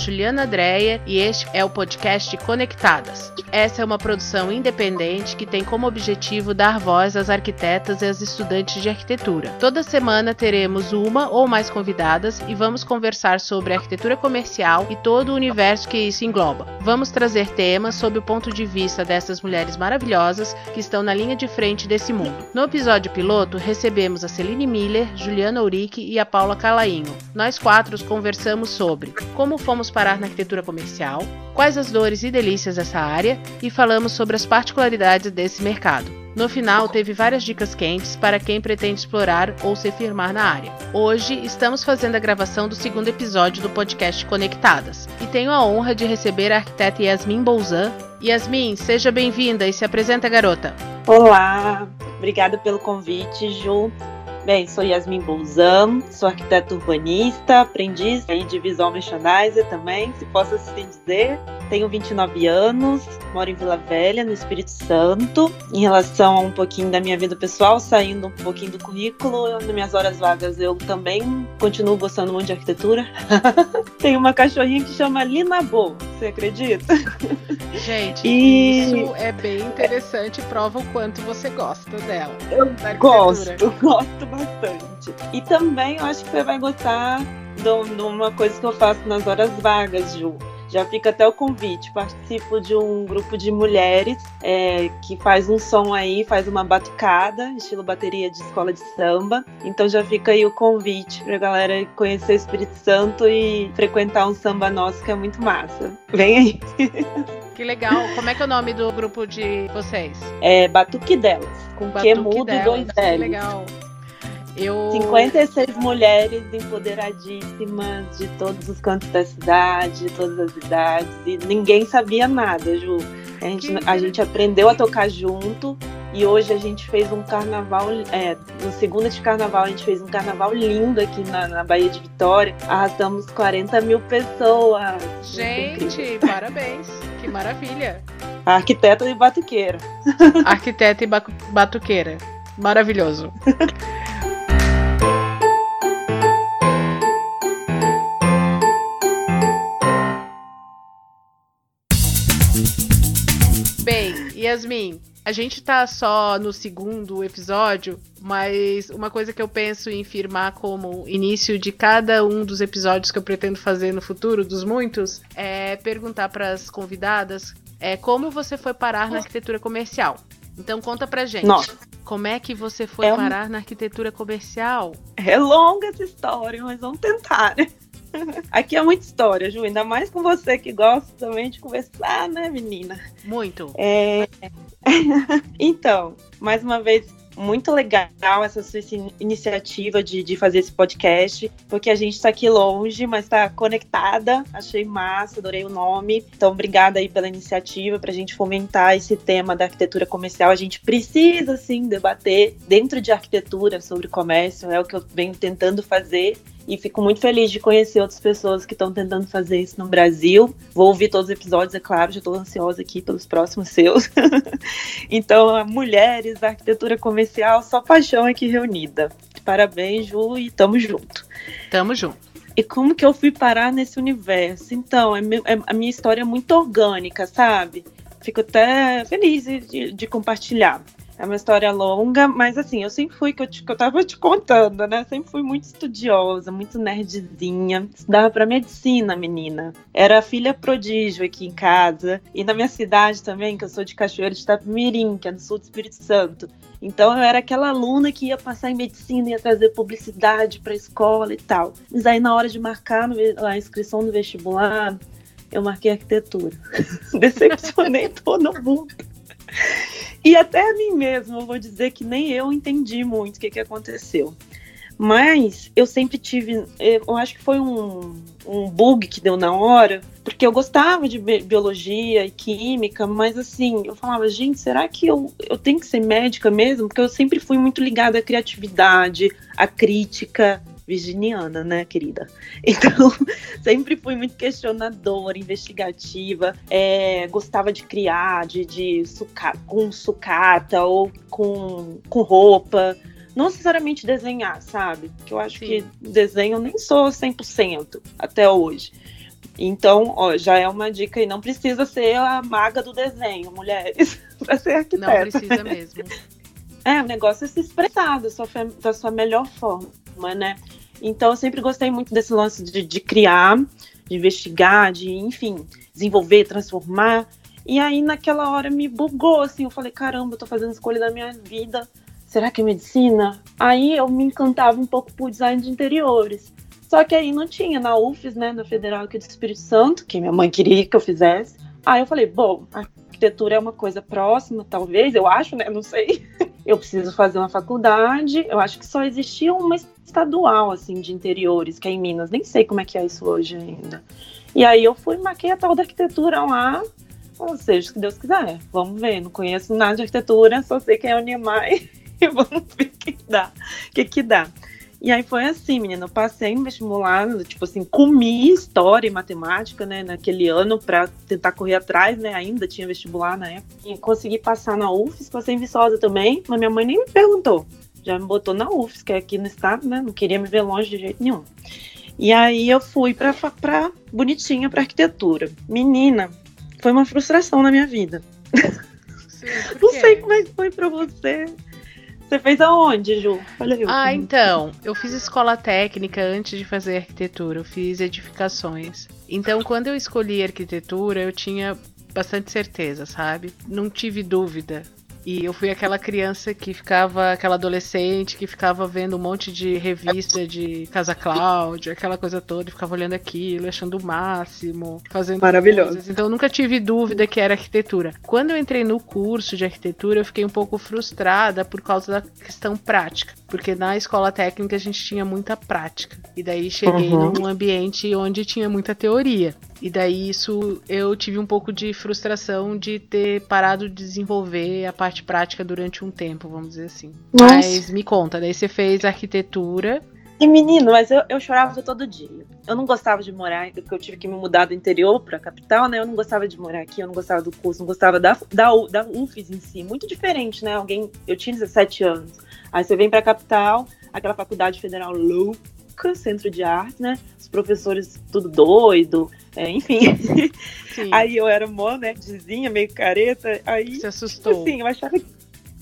Juliana Dreyer e este é o podcast Conectadas. Essa é uma produção independente que tem como objetivo dar voz às arquitetas e às estudantes de arquitetura. Toda semana teremos uma ou mais convidadas e vamos conversar sobre arquitetura comercial e todo o universo que isso engloba. Vamos trazer temas sob o ponto de vista dessas mulheres maravilhosas que estão na linha de frente desse mundo. No episódio piloto, recebemos a Celine Miller, Juliana Urique e a Paula Calainho. Nós quatro conversamos sobre como fomos parar na arquitetura comercial, quais as dores e delícias dessa área e falamos sobre as particularidades desse mercado. No final, teve várias dicas quentes para quem pretende explorar ou se firmar na área. Hoje, estamos fazendo a gravação do segundo episódio do podcast Conectadas e tenho a honra de receber a arquiteta Yasmin Bouzan. Yasmin, seja bem-vinda e se apresenta, garota. Olá, obrigada pelo convite, Ju. Bem, sou Yasmin Bolzan, sou arquiteta urbanista, aprendiz de visual merchandiser também, se posso assim dizer. Tenho 29 anos, moro em Vila Velha, no Espírito Santo. Em relação a um pouquinho da minha vida pessoal, saindo um pouquinho do currículo, nas minhas horas vagas eu também continuo gostando muito de arquitetura. Tenho uma cachorrinha que chama Lina Bo, você acredita? Gente, e... isso é bem interessante, prova o quanto você gosta dela. Eu gosto, gosto bastante. E também eu acho que você vai gostar de uma coisa que eu faço nas horas vagas, Ju já fica até o convite. Participo de um grupo de mulheres é, que faz um som aí, faz uma batucada, estilo bateria de escola de samba. Então já fica aí o convite pra galera conhecer o Espírito Santo e frequentar um samba nosso que é muito massa. Vem aí. Que legal. Como é que é o nome do grupo de vocês? É Batuque Delas, com Batuque que mudo e dois. Que legal. Eu... 56 mulheres empoderadíssimas de todos os cantos da cidade, de todas as idades, e ninguém sabia nada, Ju. A gente, a gente aprendeu a tocar junto e hoje a gente fez um carnaval, é, no segundo de carnaval, a gente fez um carnaval lindo aqui na, na Bahia de Vitória. Arrastamos 40 mil pessoas. Gente, parabéns. Que maravilha. Arquiteta e batuqueira. Arquiteta e batuqueira. Maravilhoso. Yasmin, a gente tá só no segundo episódio, mas uma coisa que eu penso em firmar como início de cada um dos episódios que eu pretendo fazer no futuro, dos muitos, é perguntar para as convidadas é, como você foi parar na arquitetura comercial. Então conta pra gente. Nossa. Como é que você foi é parar na arquitetura comercial? É longa essa história, mas vamos tentar, né? Aqui é muita história, Ju, ainda mais com você que gosta também de conversar, né, menina? Muito. É... então, mais uma vez, muito legal essa sua iniciativa de, de fazer esse podcast, porque a gente está aqui longe, mas está conectada. Achei massa, adorei o nome. Então, obrigada aí pela iniciativa para a gente fomentar esse tema da arquitetura comercial. A gente precisa, sim, debater dentro de arquitetura sobre comércio, é o que eu venho tentando fazer. E fico muito feliz de conhecer outras pessoas que estão tentando fazer isso no Brasil. Vou ouvir todos os episódios, é claro, já estou ansiosa aqui pelos próximos seus. então, mulheres, arquitetura comercial, só paixão aqui reunida. Parabéns, Ju, e tamo junto. Tamo junto. E como que eu fui parar nesse universo? Então, é, meu, é a minha história é muito orgânica, sabe? Fico até feliz de, de compartilhar. É uma história longa, mas assim, eu sempre fui, que eu, te, que eu tava te contando, né? Sempre fui muito estudiosa, muito nerdzinha. Estudava pra medicina, menina. Era filha prodígio aqui em casa. E na minha cidade também, que eu sou de Cachoeiro de Itapemirim, que é no sul do Espírito Santo. Então eu era aquela aluna que ia passar em medicina, ia trazer publicidade pra escola e tal. Mas aí na hora de marcar a inscrição no vestibular, eu marquei arquitetura. Decepcionei todo mundo. E até a mim mesma, vou dizer que nem eu entendi muito o que, que aconteceu. Mas eu sempre tive. Eu acho que foi um, um bug que deu na hora, porque eu gostava de biologia e química, mas assim, eu falava, gente, será que eu, eu tenho que ser médica mesmo? Porque eu sempre fui muito ligada à criatividade, à crítica, virginiana, né, querida? Então, sempre fui muito questionadora, investigativa, é, gostava de criar, de, de suca com sucata ou com, com roupa. Não necessariamente desenhar, sabe? Porque eu acho Sim. que desenho nem sou 100% até hoje. Então, ó, já é uma dica e não precisa ser a maga do desenho, mulheres, para ser arquiteta. Não precisa mesmo. É, o negócio é se expressar da sua, da sua melhor forma, né? Então, eu sempre gostei muito desse lance de, de criar, de investigar, de, enfim, desenvolver, transformar. E aí, naquela hora, me bugou, assim. Eu falei, caramba, eu tô fazendo escolha da minha vida. Será que é medicina? Aí eu me encantava um pouco por design de interiores. Só que aí não tinha na UFES, né, na Federal aqui do Espírito Santo, que minha mãe queria que eu fizesse. Aí eu falei, bom, arquitetura é uma coisa próxima, talvez, eu acho, né, não sei. Eu preciso fazer uma faculdade. Eu acho que só existia uma estadual, assim, de interiores, que é em Minas. Nem sei como é que é isso hoje ainda. E aí eu fui, marquei a tal da arquitetura lá, ou seja, se Deus quiser. Vamos ver, não conheço nada de arquitetura, só sei quem é o Niemeyer e vamos ver o que, que dá. O que, que dá. E aí foi assim, menina, eu passei no vestibular, tipo assim, comi história e matemática, né, naquele ano para tentar correr atrás, né, ainda tinha vestibular na época. E consegui passar na UFES, passei em Viçosa também, mas minha mãe nem me perguntou. Já me botou na UFES, que é aqui no estado, né, não queria me ver longe de jeito nenhum. E aí eu fui pra, pra bonitinha pra arquitetura. Menina, foi uma frustração na minha vida. Sim, não sei como é que foi pra você. Você fez aonde, Ju? Olha eu. Ah, então. Eu fiz escola técnica antes de fazer arquitetura. Eu fiz edificações. Então, quando eu escolhi arquitetura, eu tinha bastante certeza, sabe? Não tive dúvida. E eu fui aquela criança que ficava, aquela adolescente que ficava vendo um monte de revista de Casa Cláudia, aquela coisa toda, e ficava olhando aquilo, achando o máximo, fazendo Maravilhoso. Coisas. Então eu nunca tive dúvida que era arquitetura. Quando eu entrei no curso de arquitetura, eu fiquei um pouco frustrada por causa da questão prática, porque na escola técnica a gente tinha muita prática. E daí cheguei uhum. num ambiente onde tinha muita teoria. E daí isso eu tive um pouco de frustração de ter parado de desenvolver a parte prática durante um tempo, vamos dizer assim. Nossa. Mas me conta, daí você fez arquitetura. E menino, mas eu, eu chorava todo dia. Eu não gostava de morar, porque eu tive que me mudar do interior para a capital, né? Eu não gostava de morar aqui, eu não gostava do curso, não gostava da, da, da UFES em si. Muito diferente, né? Alguém, eu tinha 17 anos. Aí você vem para a capital, aquela faculdade federal louca, centro de arte, né? Os professores tudo doido, é, enfim. Aí eu era mó nerdzinha, meio careta. Aí, Se assustou. Assim, eu achava que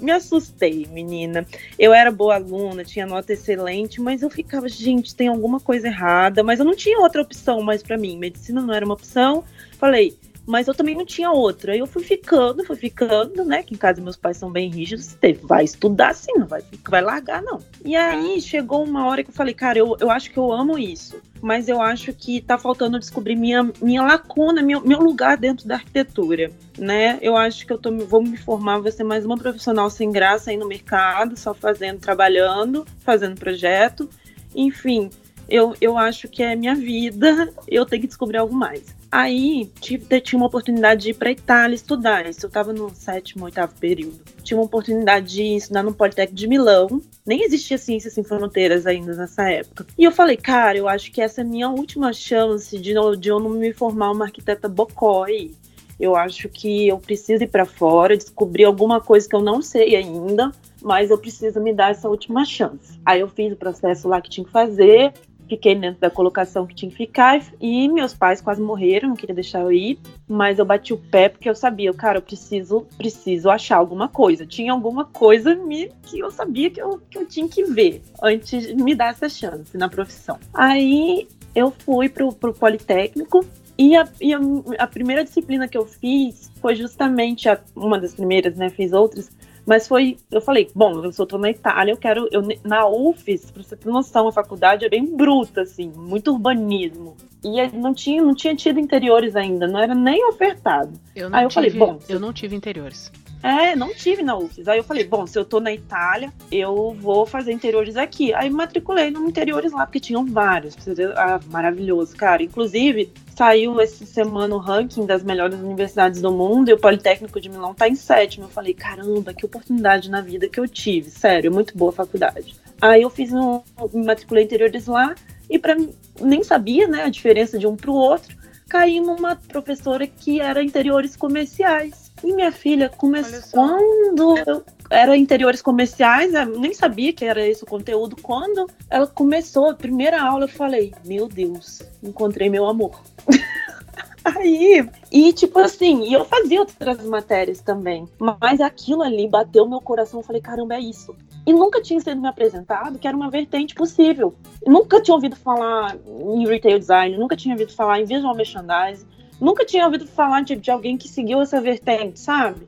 me assustei, menina. Eu era boa aluna, tinha nota excelente, mas eu ficava, gente, tem alguma coisa errada. Mas eu não tinha outra opção mais para mim. Medicina não era uma opção. Falei, mas eu também não tinha outra. Aí eu fui ficando, fui ficando, né? Que em casa meus pais são bem rígidos. Teve, vai estudar sim, não vai, vai largar, não. E aí chegou uma hora que eu falei, cara, eu, eu acho que eu amo isso. Mas eu acho que tá faltando descobrir minha, minha lacuna, meu, meu lugar dentro da arquitetura. Né? Eu acho que eu tô, vou me formar, vou ser mais uma profissional sem graça aí no mercado, só fazendo, trabalhando, fazendo projeto. Enfim, eu, eu acho que é minha vida, eu tenho que descobrir algo mais. Aí tive, tinha uma oportunidade de ir para Itália estudar. Isso eu estava no sétimo, oitavo período. Tinha uma oportunidade de estudar no Politécnico de Milão. Nem existia Ciências Sem Fronteiras ainda nessa época. E eu falei, cara, eu acho que essa é a minha última chance de, de eu não me formar uma arquiteta bocói. Eu acho que eu preciso ir para fora, descobrir alguma coisa que eu não sei ainda, mas eu preciso me dar essa última chance. Aí eu fiz o processo lá que tinha que fazer, fiquei dentro da colocação que tinha que ficar e meus pais quase morreram, não queria deixar eu ir, mas eu bati o pé porque eu sabia, cara, eu preciso, preciso achar alguma coisa. Tinha alguma coisa me, que eu sabia que eu, que eu tinha que ver antes de me dar essa chance na profissão. Aí eu fui pro, pro Politécnico e, a, e a, a, primeira disciplina que eu fiz foi justamente a, uma das primeiras, né? Fiz outras, mas foi, eu falei, bom, eu só tô na Itália, eu quero, eu, na UFES, pra você ter noção, a faculdade é bem bruta, assim, muito urbanismo. E não tinha, não tinha tido interiores ainda, não era nem ofertado. Eu não Aí eu tive, falei, bom, eu não tive interiores. É, não tive na UFES. Aí eu falei, bom, se eu tô na Itália, eu vou fazer interiores aqui. Aí matriculei no interiores lá, porque tinham vários. Ah, maravilhoso, cara. Inclusive, saiu essa semana o ranking das melhores universidades do mundo e o Politécnico de Milão tá em sétimo. Eu falei, caramba, que oportunidade na vida que eu tive. Sério, muito boa faculdade. Aí eu fiz um, me matriculei interiores lá e para nem sabia, né, a diferença de um pro outro. Caí numa professora que era interiores comerciais. E minha filha começou. Quando eu era interiores comerciais, nem sabia que era esse o conteúdo. Quando ela começou a primeira aula, eu falei: Meu Deus, encontrei meu amor. Aí, e tipo assim, e eu fazia outras matérias também. Mas aquilo ali bateu meu coração. Eu falei, caramba, é isso. E nunca tinha sido me apresentado que era uma vertente possível. Eu nunca tinha ouvido falar em retail design, nunca tinha ouvido falar em visual merchandising, nunca tinha ouvido falar de, de alguém que seguiu essa vertente, sabe?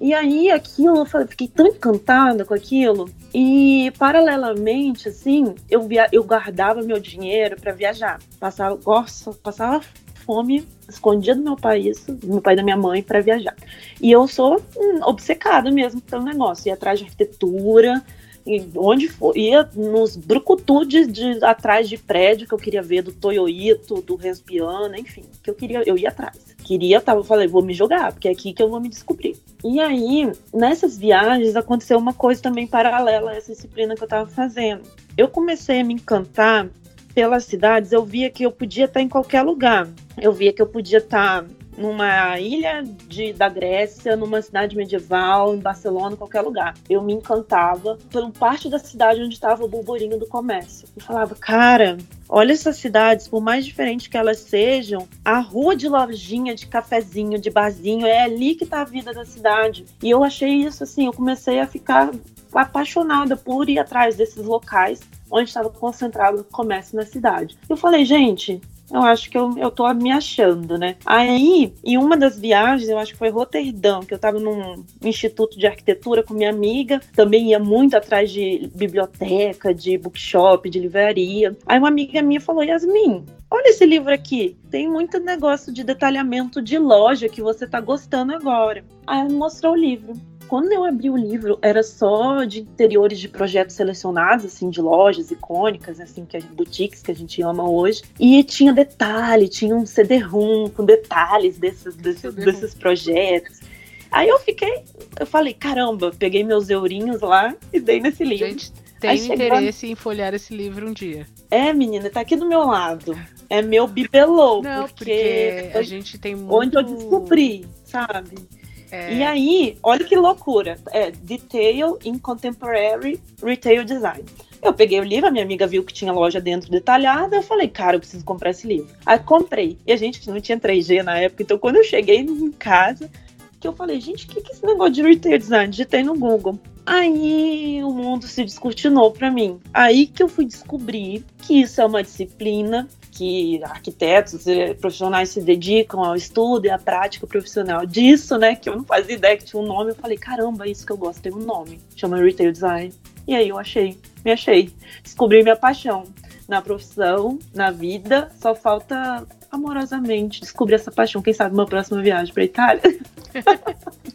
E aí aquilo, eu falei, fiquei tão encantada com aquilo. E paralelamente, assim, eu, via, eu guardava meu dinheiro para viajar. Passava, gosto, passava fome, escondia do meu pai isso, do meu pai e da minha mãe, para viajar. E eu sou hum, obcecada mesmo pelo negócio, ia atrás de arquitetura, onde for, ia nos brucutu de, atrás de prédio que eu queria ver, do Toyoito, do Respiana, enfim, que eu queria, eu ia atrás. Queria, tava, falei, vou me jogar, porque é aqui que eu vou me descobrir. E aí, nessas viagens, aconteceu uma coisa também paralela a essa disciplina que eu tava fazendo. Eu comecei a me encantar pelas cidades, eu via que eu podia estar em qualquer lugar. Eu via que eu podia estar numa ilha de, da Grécia, numa cidade medieval, em Barcelona, qualquer lugar. Eu me encantava por parte da cidade onde estava o burburinho do comércio. Eu falava, cara, olha essas cidades, por mais diferentes que elas sejam, a rua de lojinha, de cafezinho, de barzinho, é ali que tá a vida da cidade. E eu achei isso assim, eu comecei a ficar apaixonada por ir atrás desses locais onde estava concentrado o comércio na cidade. Eu falei, gente, eu acho que eu, eu tô me achando, né? Aí, em uma das viagens, eu acho que foi Roterdã, que eu tava num instituto de arquitetura com minha amiga, também ia muito atrás de biblioteca, de bookshop, de livraria. Aí uma amiga minha falou, Yasmin, olha esse livro aqui, tem muito negócio de detalhamento de loja que você tá gostando agora. Aí ela mostrou o livro quando eu abri o livro, era só de interiores de projetos selecionados, assim, de lojas icônicas, assim, que boutiques que a gente ama hoje. E tinha detalhe, tinha um CD-ROM com detalhes desses, desses, desses projetos. Aí eu fiquei, eu falei, caramba, peguei meus eurinhos lá e dei nesse livro. Gente, tenho interesse em folhear esse livro um dia. É, menina, tá aqui do meu lado. É meu bibelô. Não, porque, porque a gente tem muito... Onde eu descobri, sabe? É... E aí, olha que loucura. É Detail in Contemporary Retail Design. Eu peguei o livro, a minha amiga viu que tinha loja dentro detalhada, eu falei, cara, eu preciso comprar esse livro. Aí comprei. E a gente não tinha 3G na época, então quando eu cheguei em casa, que eu falei, gente, o que, que é esse negócio de retail design? Digitei no Google. Aí o mundo se descortinou para mim. Aí que eu fui descobrir que isso é uma disciplina que arquitetos profissionais se dedicam ao estudo e à prática profissional disso, né? Que eu não fazia ideia que tinha um nome. Eu falei, caramba, isso que eu gosto tem um nome. Chama Retail Design. E aí eu achei, me achei. Descobri minha paixão na profissão, na vida. Só falta amorosamente descobrir essa paixão. Quem sabe uma próxima viagem para Itália.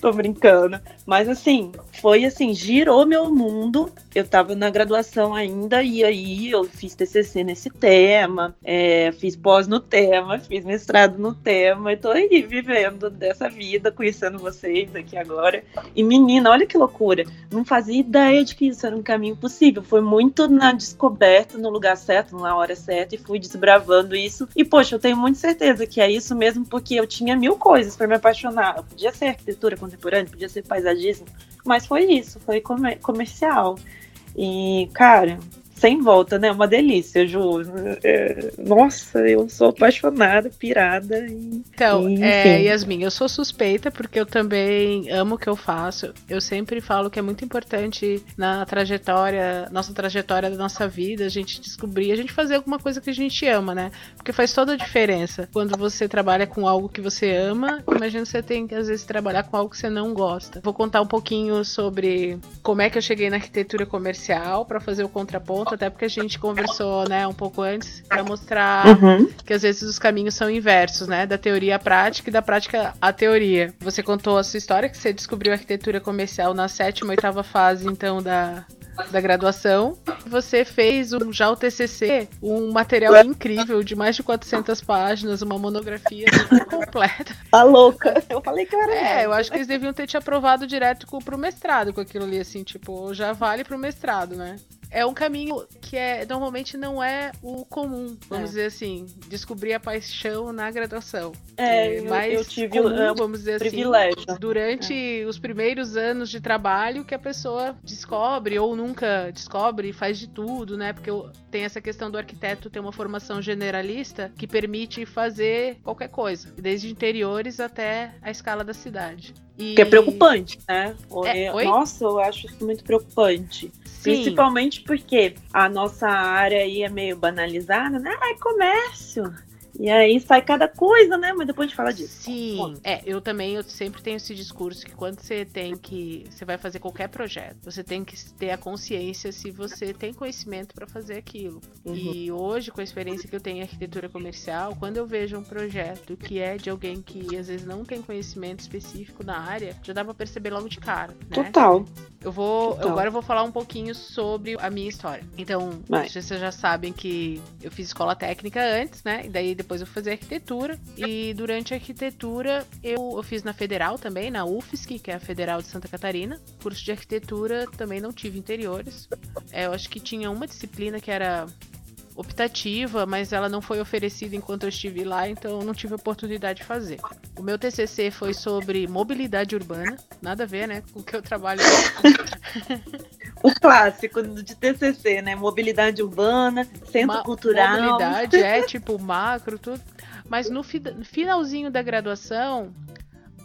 Tô brincando. Mas assim, foi assim, girou meu mundo. Eu tava na graduação ainda, e aí eu fiz TCC nesse tema, é, fiz pós no tema, fiz mestrado no tema, e tô aí vivendo dessa vida, conhecendo vocês aqui agora. E menina, olha que loucura, não fazia ideia de que isso era um caminho possível. Foi muito na descoberta, no lugar certo, na hora certa, e fui desbravando isso. E poxa, eu tenho muita certeza que é isso mesmo, porque eu tinha mil coisas para me apaixonar. Eu podia ser arquitetura contemporânea, podia ser mas foi isso, foi comer comercial. E, cara, sem volta, né? Uma delícia, Ju. É, nossa, eu sou apaixonada, pirada. E, então, e, é, Yasmin, eu sou suspeita porque eu também amo o que eu faço. Eu sempre falo que é muito importante na trajetória, nossa trajetória da nossa vida, a gente descobrir, a gente fazer alguma coisa que a gente ama, né? Porque faz toda a diferença. Quando você trabalha com algo que você ama, imagina você tem que às vezes trabalhar com algo que você não gosta. Vou contar um pouquinho sobre como é que eu cheguei na arquitetura comercial para fazer o contraponto até porque a gente conversou, né, um pouco antes, para mostrar uhum. que às vezes os caminhos são inversos, né, da teoria à prática e da prática à teoria. Você contou a sua história, que você descobriu arquitetura comercial na sétima, oitava fase, então, da, da graduação. Você fez um, já o TCC, um material incrível de mais de 400 páginas, uma monografia completa. Tá louca. Eu falei que era. É, eu acho que eles deviam ter te aprovado direto pro mestrado com aquilo ali, assim, tipo, já vale pro mestrado, né? É um caminho que é normalmente não é o comum, vamos é. dizer assim, descobrir a paixão na graduação. É, mas eu, tive comum, vamos dizer assim, privilégio. assim, durante é. os primeiros anos de trabalho que a pessoa descobre ou nunca descobre e faz de tudo, né? Porque tem essa questão do arquiteto ter uma formação generalista que permite fazer qualquer coisa, desde interiores até a escala da cidade. E... Que é preocupante, né? É, Nossa, eu acho isso muito preocupante. Sim. Principalmente porque a nossa área aí é meio banalizada, né? Ah, é comércio. E aí sai cada coisa, né? Mas depois a gente fala disso. Sim. É, eu também eu sempre tenho esse discurso que quando você tem que. Você vai fazer qualquer projeto, você tem que ter a consciência se você tem conhecimento para fazer aquilo. Uhum. E hoje, com a experiência que eu tenho em arquitetura comercial, quando eu vejo um projeto que é de alguém que às vezes não tem conhecimento específico na área, já dá pra perceber logo de cara. Né? Total. Eu vou. Total. Agora eu vou falar um pouquinho sobre a minha história. Então, Vai. vocês já sabem que eu fiz escola técnica antes, né? E daí depois eu fui fazer arquitetura. E durante a arquitetura eu, eu fiz na Federal também, na UFSC, que é a Federal de Santa Catarina. Curso de arquitetura também não tive interiores. É, eu acho que tinha uma disciplina que era optativa, mas ela não foi oferecida enquanto eu estive lá, então eu não tive oportunidade de fazer. O meu TCC foi sobre mobilidade urbana, nada a ver, né, com o que eu trabalho. o clássico de TCC, né? Mobilidade urbana, centro Ma cultural. Mobilidade é tipo macro, tudo. Mas no, fi no finalzinho da graduação,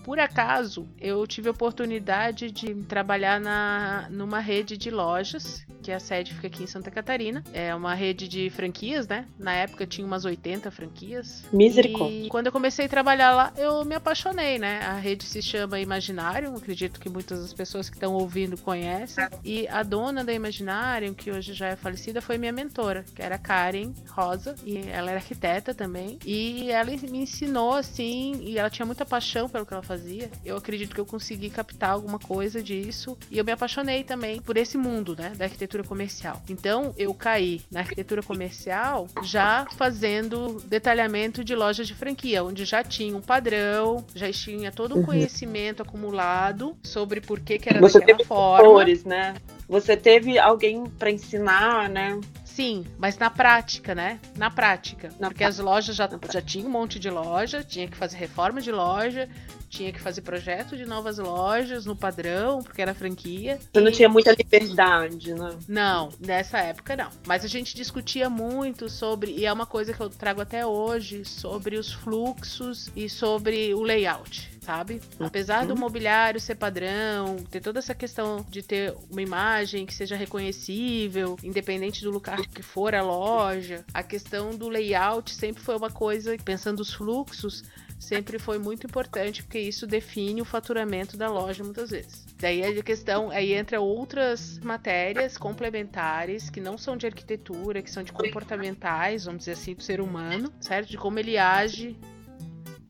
por acaso, eu tive a oportunidade de trabalhar na, numa rede de lojas, que a sede fica aqui em Santa Catarina. É uma rede de franquias, né? Na época tinha umas 80 franquias. Misericórdia. E quando eu comecei a trabalhar lá, eu me apaixonei, né? A rede se chama Imaginário, acredito que muitas das pessoas que estão ouvindo conhecem. E a dona da Imaginário, que hoje já é falecida, foi minha mentora, que era Karen Rosa, e ela era arquiteta também. E ela me ensinou assim, e ela tinha muita paixão pelo que ela fazia fazia, eu acredito que eu consegui captar alguma coisa disso e eu me apaixonei também por esse mundo, né, da arquitetura comercial. Então, eu caí na arquitetura comercial já fazendo detalhamento de lojas de franquia, onde já tinha um padrão, já tinha todo um uhum. conhecimento acumulado sobre por que, que era Você daquela teve forma. Cores, né? Você teve alguém para ensinar, né? Sim, mas na prática, né? Na prática. Na porque as lojas já, já tinham um monte de loja, tinha que fazer reforma de loja, tinha que fazer projeto de novas lojas no padrão, porque era franquia. Você e... não tinha muita liberdade, né? Não, nessa época não. Mas a gente discutia muito sobre, e é uma coisa que eu trago até hoje, sobre os fluxos e sobre o layout sabe? Apesar do uhum. mobiliário ser padrão, ter toda essa questão de ter uma imagem que seja reconhecível, independente do lugar que for a loja, a questão do layout sempre foi uma coisa, pensando os fluxos, sempre foi muito importante, porque isso define o faturamento da loja muitas vezes. Daí a questão, aí entra outras matérias complementares que não são de arquitetura, que são de comportamentais, vamos dizer assim, do ser humano, certo? De como ele age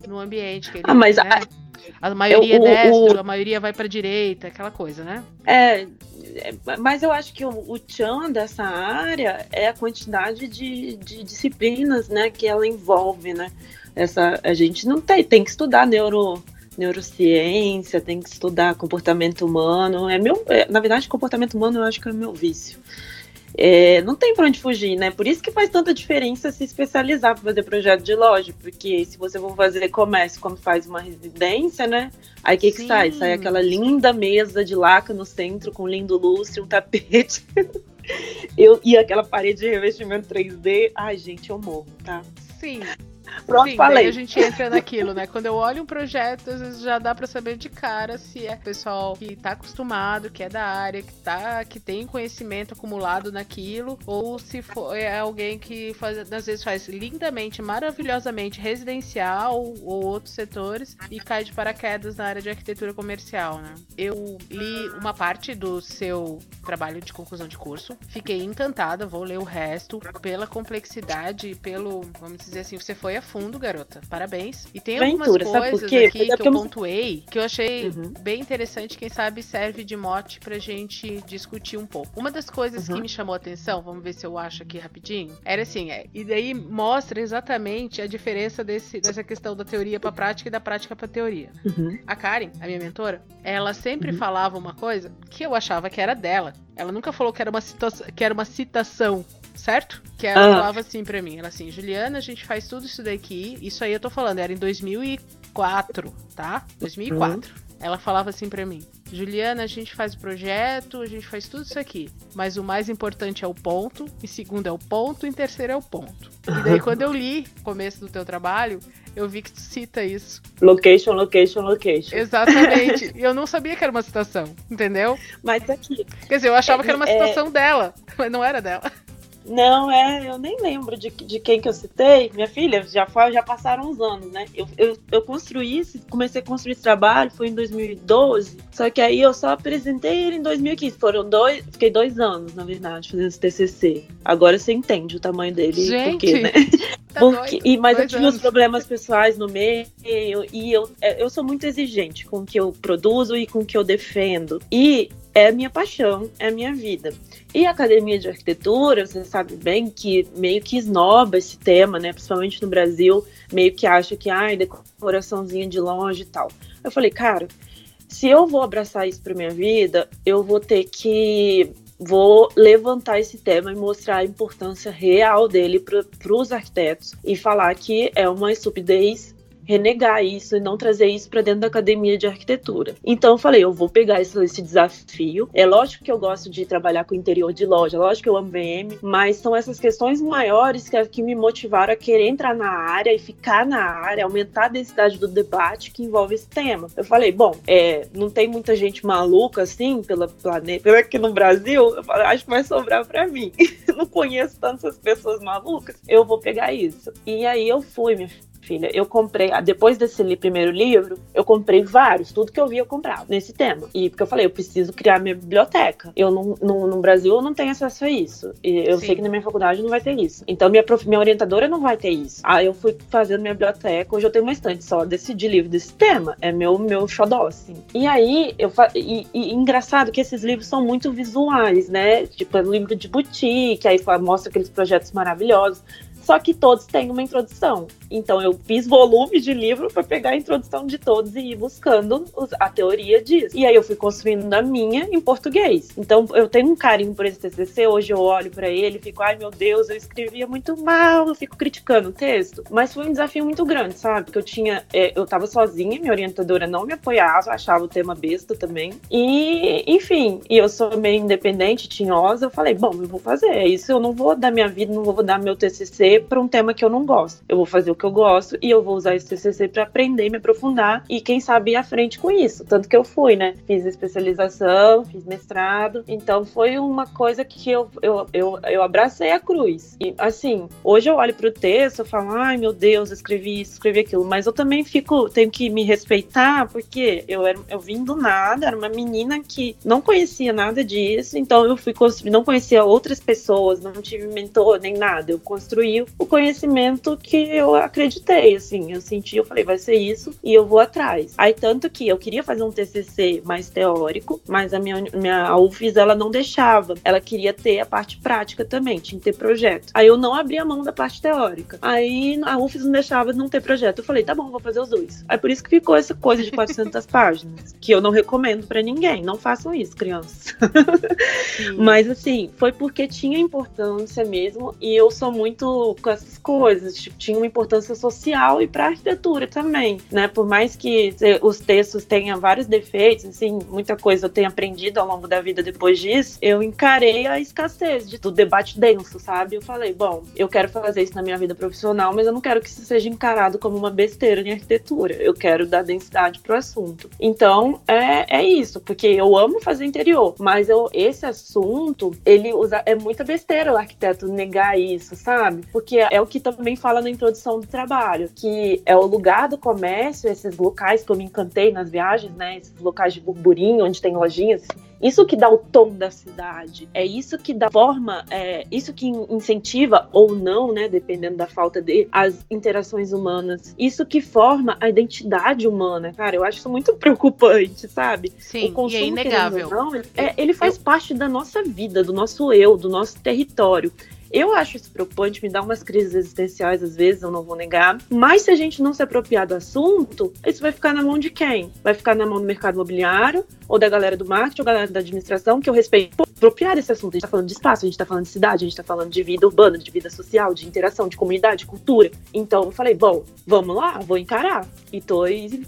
no ambiente que ele Ah, mas né? a, a maioria eu, é destro, o... a maioria vai para direita, aquela coisa, né? É, é, mas eu acho que o, o tchan dessa área é a quantidade de, de disciplinas, né, que ela envolve, né? Essa a gente não tem, tem que estudar neuro, neurociência, tem que estudar comportamento humano. É meu, é, na verdade, comportamento humano eu acho que é meu vício. É, não tem para onde fugir, né? Por isso que faz tanta diferença se especializar para fazer projeto de loja, porque se você for fazer comércio como faz uma residência, né? Aí o que, que sai? Sai aquela linda mesa de laca no centro com lindo lustre, um tapete. eu, e aquela parede de revestimento 3D. Ai, gente, eu morro, tá? Sim. Pronto, Sim, falei. Daí a gente entra naquilo, né? Quando eu olho um projeto, às vezes já dá para saber de cara se é pessoal que tá acostumado, que é da área, que tá, que tem conhecimento acumulado naquilo, ou se for, é alguém que faz, às vezes faz lindamente, maravilhosamente residencial ou outros setores e cai de paraquedas na área de arquitetura comercial, né? Eu li uma parte do seu trabalho de conclusão de curso, fiquei encantada, vou ler o resto pela complexidade, pelo, vamos dizer assim, você foi foi a fundo, garota. Parabéns. E tem Ventura, algumas coisas aqui é que eu pontuei que eu achei uhum. bem interessante. Quem sabe serve de mote pra gente discutir um pouco. Uma das coisas uhum. que me chamou a atenção, vamos ver se eu acho aqui rapidinho, era assim, é, e daí mostra exatamente a diferença desse, dessa questão da teoria pra prática e da prática pra teoria. Uhum. A Karen, a minha mentora, ela sempre uhum. falava uma coisa que eu achava que era dela. Ela nunca falou que era uma, citação, que era uma citação certo? Que ela ah. falava assim pra mim, ela assim, Juliana, a gente faz tudo isso daqui, isso aí eu tô falando, era em 2004, tá? 2004. Uhum. Ela falava assim pra mim, Juliana, a gente faz o projeto, a gente faz tudo isso aqui, mas o mais importante é o ponto, em segundo é o ponto, em terceiro é o ponto. E daí quando eu li o começo do teu trabalho, eu vi que tu cita isso. Location, location, location. Exatamente. e eu não sabia que era uma citação, entendeu? Mas aqui. Quer dizer, eu achava é, que era uma é, citação é... dela, mas não era dela. Não, é, eu nem lembro de, de quem que eu citei. Minha filha, já, foi, já passaram uns anos, né? Eu, eu, eu construí, comecei a construir esse trabalho, foi em 2012. Só que aí eu só apresentei ele em 2015. Foram dois, fiquei dois anos, na verdade, fazendo esse TCC. Agora você entende o tamanho dele. Gente, porque, né? Tá porque, e, mas eu tive uns problemas pessoais no meio e eu, é, eu sou muito exigente com o que eu produzo e com o que eu defendo. E é a minha paixão, é a minha vida. E a academia de arquitetura, você sabe bem que meio que esnoba esse tema, né? Principalmente no Brasil, meio que acha que, ai, decoraçãozinha de longe e tal. Eu falei, cara, se eu vou abraçar isso para minha vida, eu vou ter que vou levantar esse tema e mostrar a importância real dele para os arquitetos e falar que é uma estupidez renegar isso e não trazer isso para dentro da academia de arquitetura. Então eu falei, eu vou pegar esse, esse, desafio. É lógico que eu gosto de trabalhar com interior de loja, lógico que eu amo VM, mas são essas questões maiores que, que me motivaram a querer entrar na área e ficar na área, aumentar a densidade do debate que envolve esse tema. Eu falei, bom, é, não tem muita gente maluca assim pela planeta aqui no Brasil. Eu falei, acho que vai sobrar para mim. não conheço tantas pessoas malucas. Eu vou pegar isso. E aí eu fui, minha filha, eu comprei, ah, depois desse primeiro livro, eu comprei vários, tudo que eu vi eu comprava nesse tema. E porque eu falei, eu preciso criar minha biblioteca. Eu não, no, no Brasil eu não tenho acesso a isso. E eu Sim. sei que na minha faculdade não vai ter isso. Então minha, prof, minha orientadora não vai ter isso. Aí eu fui fazendo minha biblioteca, hoje eu tenho uma estante só desse de livro desse tema. É meu, meu xodó, assim. E aí, eu e, e, engraçado que esses livros são muito visuais, né? Tipo, é um livro de boutique, aí mostra aqueles projetos maravilhosos. Só que todos têm uma introdução. Então eu fiz volumes de livro para pegar a introdução de todos e ir buscando a teoria disso. E aí eu fui construindo na minha em português. Então eu tenho um carinho por esse TCC. Hoje eu olho para ele e fico, ai meu Deus, eu escrevia muito mal, eu fico criticando o texto. Mas foi um desafio muito grande, sabe? Porque eu tinha, é, eu tava sozinha, minha orientadora não me apoiava, achava o tema besta também. E, enfim, e eu sou meio independente, tinhosa. Eu falei, bom, eu vou fazer. É isso eu não vou dar minha vida, não vou dar meu TCC para um tema que eu não gosto. Eu vou fazer o que eu gosto e eu vou usar esse TCC para aprender, me aprofundar e quem sabe ir à frente com isso. Tanto que eu fui, né? Fiz especialização, fiz mestrado. Então foi uma coisa que eu, eu, eu, eu abracei a cruz. E assim, hoje eu olho para o texto, eu falo, ai meu Deus, eu escrevi isso, escrevi aquilo. Mas eu também fico, tenho que me respeitar, porque eu, era, eu vim do nada, era uma menina que não conhecia nada disso, então eu fui construir, não conhecia outras pessoas, não tive mentor nem nada. Eu construí o conhecimento que eu acreditei, assim, eu senti, eu falei, vai ser isso e eu vou atrás. Aí tanto que eu queria fazer um TCC mais teórico, mas a minha, minha UFIS ela não deixava. Ela queria ter a parte prática também, tinha que ter projeto. Aí eu não abri a mão da parte teórica. Aí a UFIS não deixava não ter projeto. Eu falei, tá bom, vou fazer os dois. Aí por isso que ficou essa coisa de 400 páginas, que eu não recomendo para ninguém. Não façam isso, crianças. mas assim, foi porque tinha importância mesmo e eu sou muito com essas coisas. Tipo, tinha uma importância social e para arquitetura também, né? Por mais que os textos tenham vários defeitos, assim, muita coisa eu tenho aprendido ao longo da vida depois disso, eu encarei a escassez de, do debate denso, sabe? Eu falei, bom, eu quero fazer isso na minha vida profissional, mas eu não quero que isso seja encarado como uma besteira em arquitetura. Eu quero dar densidade pro assunto. Então, é, é isso, porque eu amo fazer interior, mas eu, esse assunto, ele usa, é muita besteira o arquiteto negar isso, sabe? Porque é o que também fala na introdução do trabalho, que é o lugar do comércio, esses locais que eu me encantei nas viagens, né? Esses locais de burburinho, onde tem lojinhas Isso que dá o tom da cidade, é isso que dá forma, é isso que incentiva ou não, né, dependendo da falta de as interações humanas. Isso que forma a identidade humana, cara. Eu acho isso muito preocupante, sabe? Sim, o consumo, e é inegável. Não, é, ele faz eu... parte da nossa vida, do nosso eu, do nosso território. Eu acho isso preocupante, me dá umas crises existenciais às vezes, eu não vou negar. Mas se a gente não se apropriar do assunto, isso vai ficar na mão de quem? Vai ficar na mão do mercado imobiliário, ou da galera do marketing, ou da galera da administração, que eu respeito. Pô, apropriar esse assunto. A gente tá falando de espaço, a gente tá falando de cidade, a gente tá falando de vida urbana, de vida social, de interação, de comunidade, de cultura. Então eu falei, bom, vamos lá, vou encarar. E tô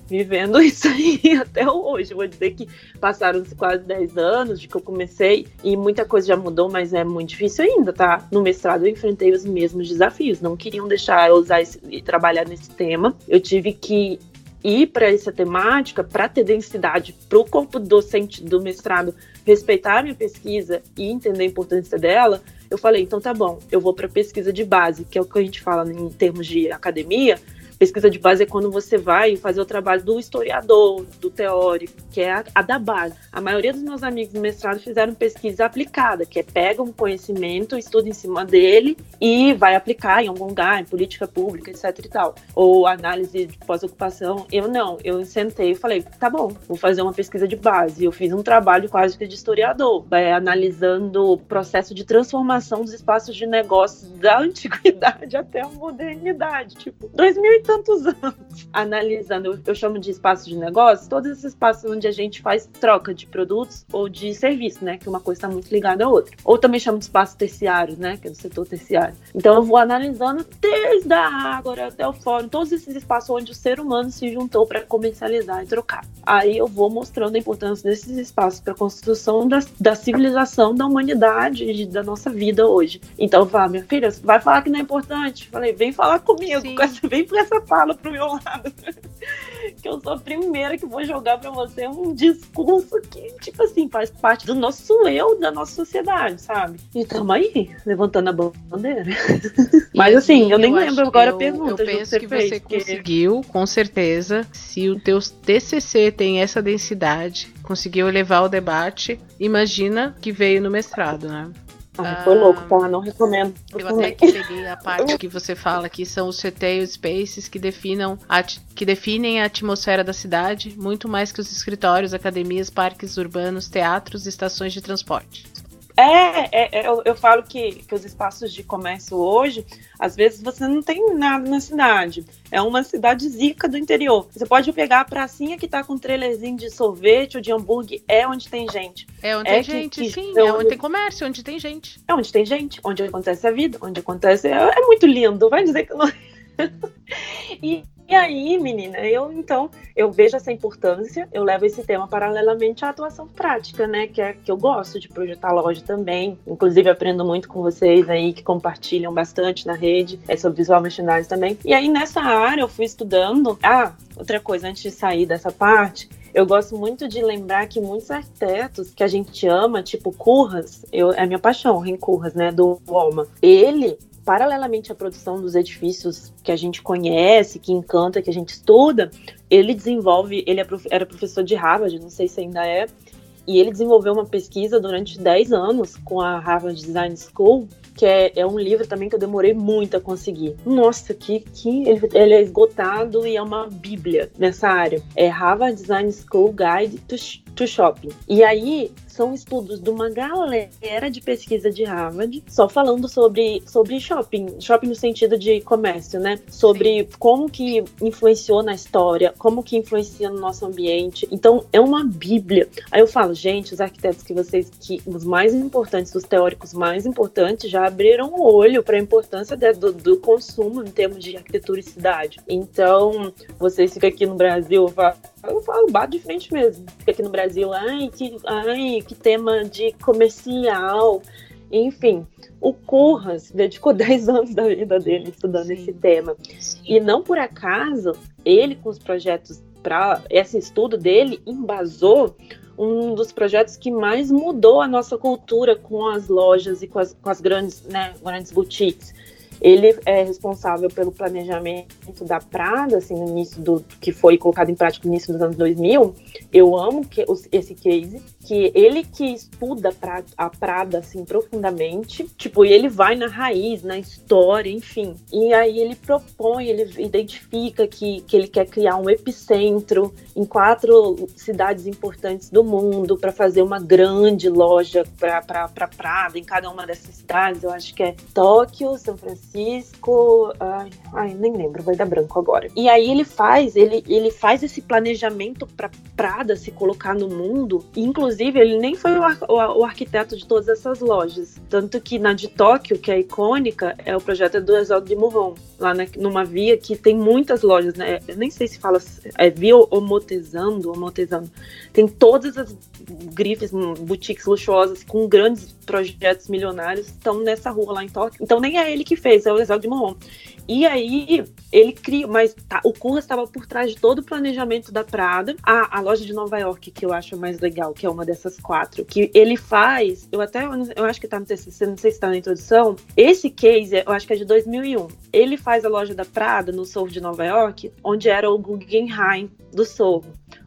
vivendo isso aí até hoje. Vou dizer que passaram quase 10 anos de que eu comecei e muita coisa já mudou, mas é muito difícil ainda, tá? No mestrado eu enfrentei os mesmos desafios. Não queriam deixar eu usar e trabalhar nesse tema. Eu tive que ir para essa temática para ter densidade para o corpo docente do mestrado respeitar a minha pesquisa e entender a importância dela, eu falei, então tá bom, eu vou para pesquisa de base, que é o que a gente fala em termos de academia, Pesquisa de base é quando você vai fazer o trabalho do historiador, do teórico, que é a, a da base. A maioria dos meus amigos do mestrado fizeram pesquisa aplicada, que é pega um conhecimento, estuda em cima dele e vai aplicar em algum lugar, em política pública, etc e tal. Ou análise de pós-ocupação. Eu não, eu sentei e falei, tá bom, vou fazer uma pesquisa de base. Eu fiz um trabalho quase que de historiador, vai analisando o processo de transformação dos espaços de negócios da antiguidade até a modernidade. Tipo, 2000 tantos anos analisando, eu chamo de espaço de negócio, todos esses espaços onde a gente faz troca de produtos ou de serviço, né? Que uma coisa está muito ligada à outra. Ou também chamo de espaço terciário, né? Que é do setor terciário. Então eu vou analisando desde a água até o fórum, todos esses espaços onde o ser humano se juntou para comercializar e trocar. Aí eu vou mostrando a importância desses espaços para a construção da, da civilização da humanidade e da nossa vida hoje. Então, vá, minha filha, vai falar que não é importante? Falei, vem falar comigo, vem com essa você fala pro meu lado. que eu sou a primeira que vou jogar para você um discurso que, tipo assim, faz parte do nosso eu, da nossa sociedade, sabe? E tamo aí, levantando a bandeira. Mas assim, eu nem eu lembro agora eu, a pergunta. Eu penso que, fez, você porque... conseguiu, com certeza. Se o teu TCC tem essa densidade, conseguiu levar o debate, imagina que veio no mestrado, né? Ah, foi louco, tá? Não recomendo. Eu até que peguei a parte que você fala que são os CT spaces que, definam que definem a atmosfera da cidade, muito mais que os escritórios, academias, parques urbanos, teatros e estações de transporte. É, é, é eu, eu, falo que, que os espaços de comércio hoje, às vezes você não tem nada na cidade. É uma cidade zica do interior. Você pode pegar a pracinha que tá com um trailerzinho de sorvete ou de hambúrguer, é onde tem gente. É onde é tem que, gente, que, sim. É onde... é onde tem comércio, onde tem gente. É onde tem gente, onde acontece a vida, onde acontece. É, é muito lindo, vai dizer que não. e e aí, menina, eu então eu vejo essa importância, eu levo esse tema paralelamente à atuação prática, né? Que é que eu gosto de projetar loja também. Inclusive, aprendo muito com vocês aí que compartilham bastante na rede, é sobre visual merchandising também. E aí, nessa área, eu fui estudando. Ah, outra coisa, antes de sair dessa parte, eu gosto muito de lembrar que muitos arquitetos que a gente ama, tipo Curras, eu, é minha paixão, Ren Curras, né, do Walma. Ele paralelamente à produção dos edifícios que a gente conhece, que encanta, que a gente estuda, ele desenvolve, ele é era professor de Harvard, não sei se ainda é, e ele desenvolveu uma pesquisa durante 10 anos com a Harvard Design School, que é, é um livro também que eu demorei muito a conseguir. Nossa, que, que ele, ele é esgotado e é uma bíblia nessa área. É Harvard Design School Guide to, to Shopping. E aí, são estudos de uma galera de pesquisa de Harvard, só falando sobre, sobre shopping, shopping no sentido de comércio, né? Sobre Sim. como que influenciou na história, como que influencia no nosso ambiente. Então, é uma bíblia. Aí eu falo, gente, os arquitetos que vocês, que os mais importantes, os teóricos mais importantes, já abriram o olho para a importância de, do, do, consumo em termos de arquitetura e cidade. Então, vocês ficam aqui no Brasil, eu falo, bato de frente mesmo. Fica aqui no Brasil, ai, que, ai, que tema de comercial. Enfim, o Curras dedicou 10 anos da vida dele estudando Sim. esse tema. Sim. E não por acaso, ele com os projetos para esse estudo dele embasou um dos projetos que mais mudou a nossa cultura com as lojas e com as, com as grandes, né, grandes boutiques Ele é responsável pelo planejamento da Prada, assim, no início do que foi colocado em prática no início dos anos 2000. Eu amo que, esse case, que ele que estuda a Prada assim profundamente, tipo, e ele vai na raiz, na história, enfim. E aí ele propõe, ele identifica que, que ele quer criar um epicentro em quatro cidades importantes do mundo para fazer uma grande loja para Prada em cada uma dessas cidades. Eu acho que é Tóquio, São Francisco, ai, ai, nem lembro, vai dar branco agora. E aí ele faz, ele, ele faz esse planejamento para Prada se colocar no mundo. E, inclusive, ele nem foi o, ar, o, o, arquiteto de todas essas lojas. Tanto que na de Tóquio, que é icônica, é o projeto do Exalto de Murron, lá na, numa via que tem muitas lojas, né? Eu nem sei se fala, é via Omotesando, Omotesando. Tem todas as grifes, hum, boutiques luxuosas com grandes projetos milionários estão nessa rua lá em Tóquio. Então nem é ele que fez, é o Exalto de Murron. E aí ele criou, mas tá, o Curra estava por trás de todo o planejamento da Prada. A, a loja de Nova York, que eu acho mais legal, que é uma dessas quatro, que ele faz, eu até, eu acho que tá no TCC, não sei se tá na introdução, esse case, eu acho que é de 2001. Ele faz a loja da Prada no Sorro de Nova York, onde era o Guggenheim do Sorro.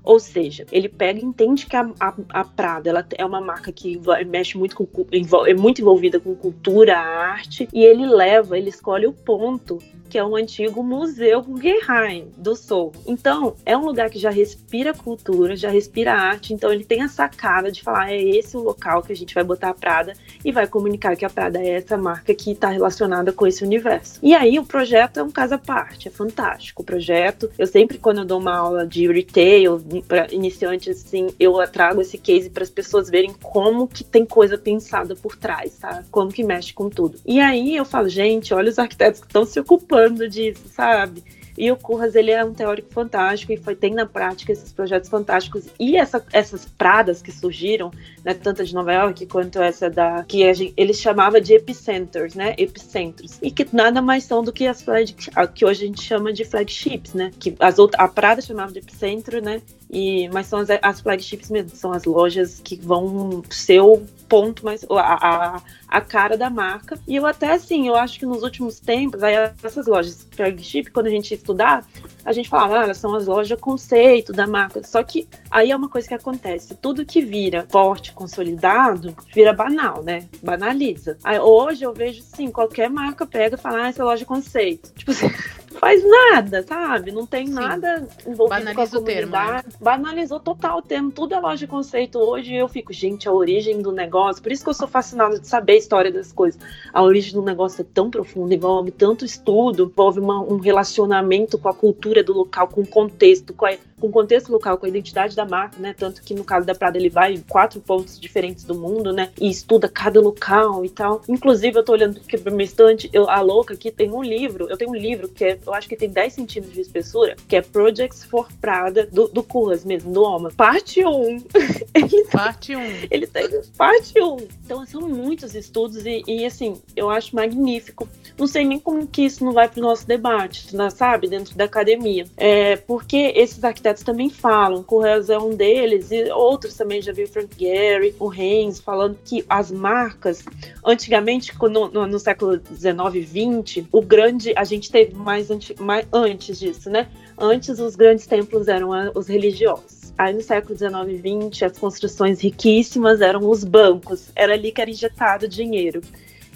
Ou seja, ele pega e entende que a, a, a Prada ela é uma marca que mexe muito com é muito envolvida com cultura, arte, e ele leva, ele escolhe o ponto que é um antigo museu Guggenheim do Sul. Então, é um lugar que já respira cultura, já respira arte, então ele tem essa cara de falar, é esse o local que a gente vai botar a Prada e vai comunicar que a Prada é essa marca que está relacionada com esse universo. E aí o projeto é um caso à parte, é fantástico o projeto. Eu sempre quando eu dou uma aula de retail para iniciantes assim, eu trago esse case para as pessoas verem como que tem coisa pensada por trás, tá? Como que mexe com tudo. E aí eu falo, gente, olha os arquitetos que estão se ocupando participando disso, sabe? E o Curras, ele é um teórico fantástico e foi, tem na prática esses projetos fantásticos. E essa, essas pradas que surgiram, né, tanto de Nova York quanto essa da... que gente, eles chamavam de epicenters, né? Epicentros. E que nada mais são do que as flag, que hoje a gente chama de flagships, né? Que as outras, a Prada chamava de epicentro, né? E, mas são as, as flagships mesmo, são as lojas que vão ser o ponto mais a, a, a, cara da marca. E eu até assim, eu acho que nos últimos tempos, aí essas lojas flagship, quando a gente estudar, a gente falava, ah, elas são as lojas conceito da marca. Só que aí é uma coisa que acontece, tudo que vira forte, consolidado, vira banal, né? Banaliza. Aí, hoje eu vejo sim, qualquer marca pega e fala, ah, essa loja conceito. Tipo assim, faz nada, sabe? Não tem Sim. nada envolvido Banaliza com a comunidade. Termo, né? Banalizou total o termo. Tudo é loja de conceito hoje. Eu fico, gente, a origem do negócio. Por isso que eu sou fascinada de saber a história das coisas. A origem do negócio é tão profunda, envolve tanto estudo, envolve uma, um relacionamento com a cultura do local, com o contexto, com a, com o contexto local, com a identidade da marca, né? Tanto que no caso da Prada ele vai em quatro pontos diferentes do mundo, né? E estuda cada local e tal. Inclusive, eu tô olhando aqui pro meu estante, eu, a louca aqui tem um livro, eu tenho um livro que é, eu acho que tem 10 centímetros de espessura, que é Projects for Prada, do, do Curras mesmo, do Oma. Parte 1. parte 1. Ele tem parte 1. Então, são muitos estudos e, e, assim, eu acho magnífico. Não sei nem como que isso não vai pro nosso debate, né, sabe? Dentro da academia. É, porque esses arquitetos também falam, Correios é um deles, e outros também, já vi o Frank Gehry, o Heinz, falando que as marcas, antigamente, no, no, no século 19 e 20, o grande, a gente teve mais, anti, mais antes disso, né? Antes os grandes templos eram os religiosos. Aí no século 19 e 20, as construções riquíssimas eram os bancos, era ali que era injetado dinheiro.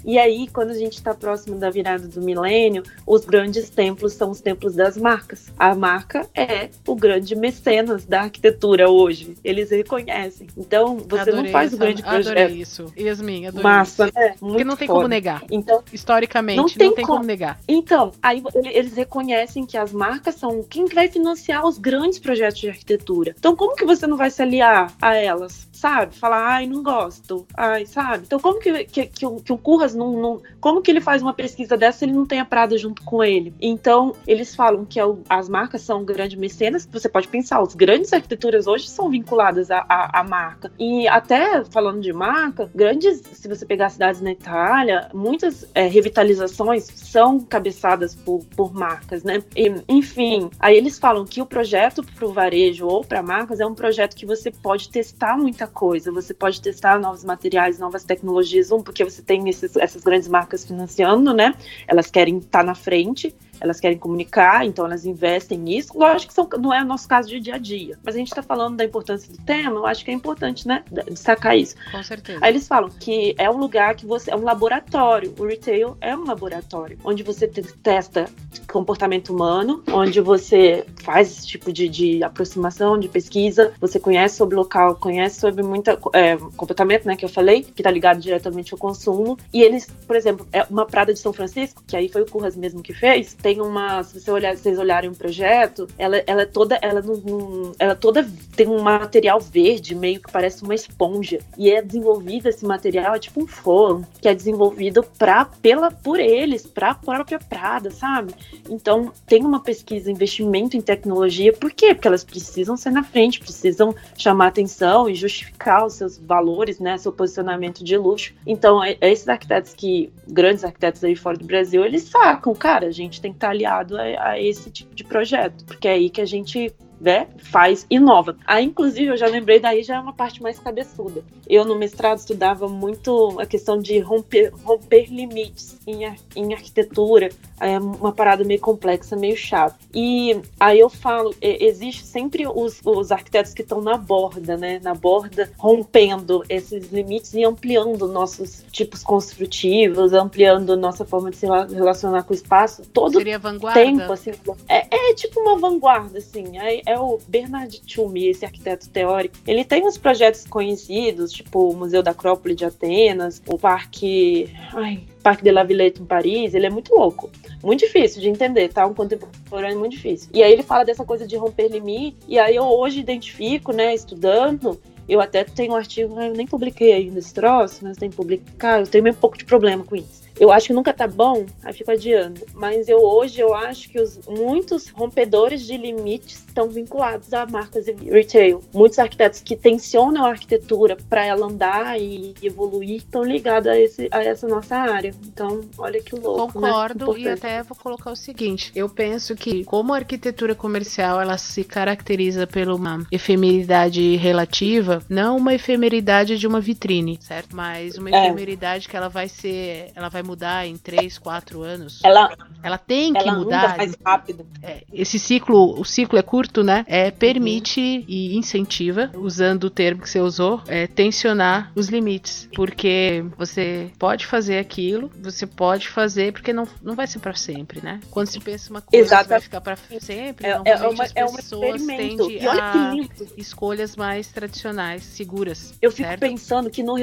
E aí, quando a gente está próximo da virada do milênio, os grandes templos são os templos das marcas. A marca é o grande mecenas da arquitetura hoje. Eles reconhecem. Então, você adorei não faz o grande projeto. Adorei isso. Yasmin, adorei Massa, isso. É, Porque não tem foda. como negar. Então, Historicamente, não tem, não tem como. como. negar. Então, aí eles reconhecem que as marcas são quem vai financiar os grandes projetos de arquitetura. Então, como que você não vai se aliar a elas? Sabe? Falar, ai, não gosto. Ai, sabe? Então, como que, que, que, que o Curras não, não, como que ele faz uma pesquisa dessa se ele não tem a Prada junto com ele? Então, eles falam que é as marcas são grandes mecenas, você pode pensar, as grandes arquiteturas hoje são vinculadas à, à, à, marca. E até falando de marca, grandes, se você pegar cidades na Itália, muitas é, revitalizações são cabeçadas por, por marcas, né? E, enfim, aí eles falam que o projeto para o varejo ou para marcas é um projeto que você pode testar muita coisa, você pode testar novos materiais, novas tecnologias, um, porque você tem esses essas grandes marcas financiando, né? Elas querem estar tá na frente elas querem comunicar, então elas investem nisso. Lógico que são, não é o nosso caso de dia a dia, mas a gente está falando da importância do tema, eu acho que é importante, né, destacar isso. Com certeza. Aí eles falam que é um lugar que você, é um laboratório, o retail é um laboratório, onde você testa comportamento humano, onde você faz esse tipo de, de aproximação, de pesquisa, você conhece sobre o local, conhece sobre muita é, comportamento, né, que eu falei, que está ligado diretamente ao consumo, e eles, por exemplo, é uma Prada de São Francisco, que aí foi o Curras mesmo que fez, tem tem uma, se você olhar, vocês olharem um projeto, ela, ela é toda, ela não, ela toda tem um material verde, meio que parece uma esponja, e é desenvolvido esse material, é tipo um forno, que é desenvolvido pra, pela, por eles, para a própria Prada, sabe? Então, tem uma pesquisa, investimento em tecnologia, por quê? Porque elas precisam ser na frente, precisam chamar atenção e justificar os seus valores, né, seu posicionamento de luxo. Então, é, é esses arquitetos que, grandes arquitetos aí fora do Brasil, eles sacam, cara, a gente tem tá aliado a, a esse tipo de projeto, porque é aí que a gente né, faz, inova. Aí, inclusive, eu já lembrei, daí já é uma parte mais cabeçuda. Eu, no mestrado, estudava muito a questão de romper, romper limites em, em arquitetura, é uma parada meio complexa, meio chata. E aí eu falo, existe sempre os, os arquitetos que estão na borda, né, na borda, rompendo esses limites e ampliando nossos tipos construtivos, ampliando nossa forma de se relacionar com o espaço, todo Seria vanguarda. tempo, assim. É, é tipo uma vanguarda, assim, é, é o Bernard Tchumi, esse arquiteto teórico. Ele tem uns projetos conhecidos, tipo o Museu da Acrópole de Atenas, o Parque. Ai, Parque de la Villette em Paris, ele é muito louco. Muito difícil de entender, tá? Um contemporâneo muito difícil. E aí ele fala dessa coisa de romper limite, e aí eu hoje identifico, né, estudando, eu até tenho um artigo, eu nem publiquei ainda esse troço, mas tem que publicar, eu tenho meio pouco de problema com isso. Eu acho que nunca tá bom, aí fico adiando. Mas eu hoje eu acho que os, muitos rompedores de limites estão vinculados a marcas de retail. Muitos arquitetos que tensionam a arquitetura para ela andar e evoluir estão ligados a, esse, a essa nossa área. Então, olha que louco. Né? Concordo né? e até vou colocar o seguinte: eu penso que, como a arquitetura comercial ela se caracteriza por uma efemeridade relativa, não uma efemeridade de uma vitrine, certo? Mas uma é. efemeridade que ela vai ser, ela vai mudar em 3, 4 anos. Ela, ela tem ela que mudar. mais rápido. É, esse ciclo, o ciclo é curto, né? É, permite uhum. e incentiva, usando o termo que você usou, é, tensionar os limites. Porque você pode fazer aquilo, você pode fazer, porque não, não vai ser para sempre, né? Quando se pensa uma coisa Exato. vai ficar para sempre, é, é, uma, as pessoas é um tendem a escolhas mais tradicionais, seguras. Eu fico certo? pensando que no,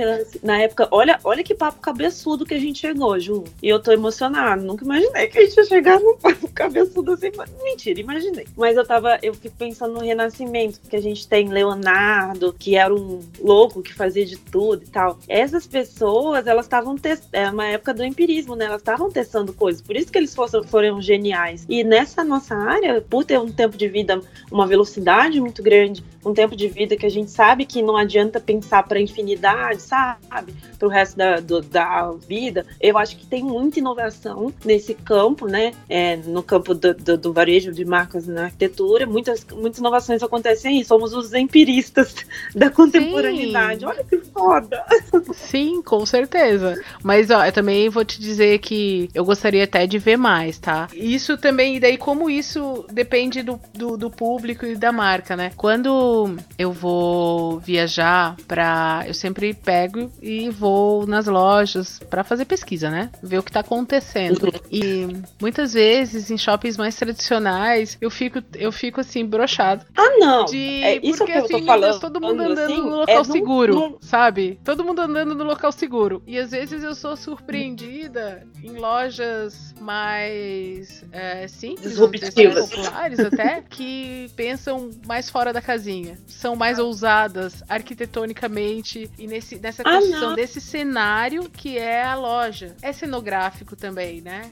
na época, olha, olha que papo cabeçudo que a gente chegou, Ju. E eu tô emocionada. Nunca imaginei que a gente ia chegar num cabeçudo assim. Mentira, imaginei. Mas eu tava, eu fico pensando no renascimento, porque a gente tem Leonardo, que era um louco que fazia de tudo e tal. Essas pessoas, elas estavam testando. É uma época do empirismo, né? Elas estavam testando coisas. Por isso que eles foram, foram geniais. E nessa nossa área, por ter um tempo de vida, uma velocidade muito grande, um tempo de vida que a gente sabe que não adianta pensar para infinidade, sabe? Para o resto da, do, da vida. Eu acho que tem muita inovação nesse campo, né? É, no campo do, do, do, varejo de marcas na arquitetura. Muitas, muitas inovações acontecem aí. Somos os empiristas da contemporaneidade. Sim. Olha que foda! Sim, com certeza. Mas ó, eu também vou te dizer que eu gostaria até de ver mais, tá? Isso também, e daí como isso depende do, do, do público e da marca, né? Quando eu vou viajar para, eu sempre pego e vou nas lojas para fazer pesquisa, né? Ver o que tá acontecendo. Uhum. E muitas vezes em shoppings mais tradicionais, eu fico eu fico assim brochado. Ah, não. De, é isso porque, que eu assim, tô falando. Deus, todo mundo andando assim, no local é seguro, no... sabe? Todo mundo andando no local seguro. E às vezes eu sou surpreendida em lojas mais é, simples, disruptivas, populares até, que pensam mais fora da casinha. São mais ousadas arquitetonicamente e nesse, nessa ah, construção desse cenário que é a loja. É cenográfico também, né?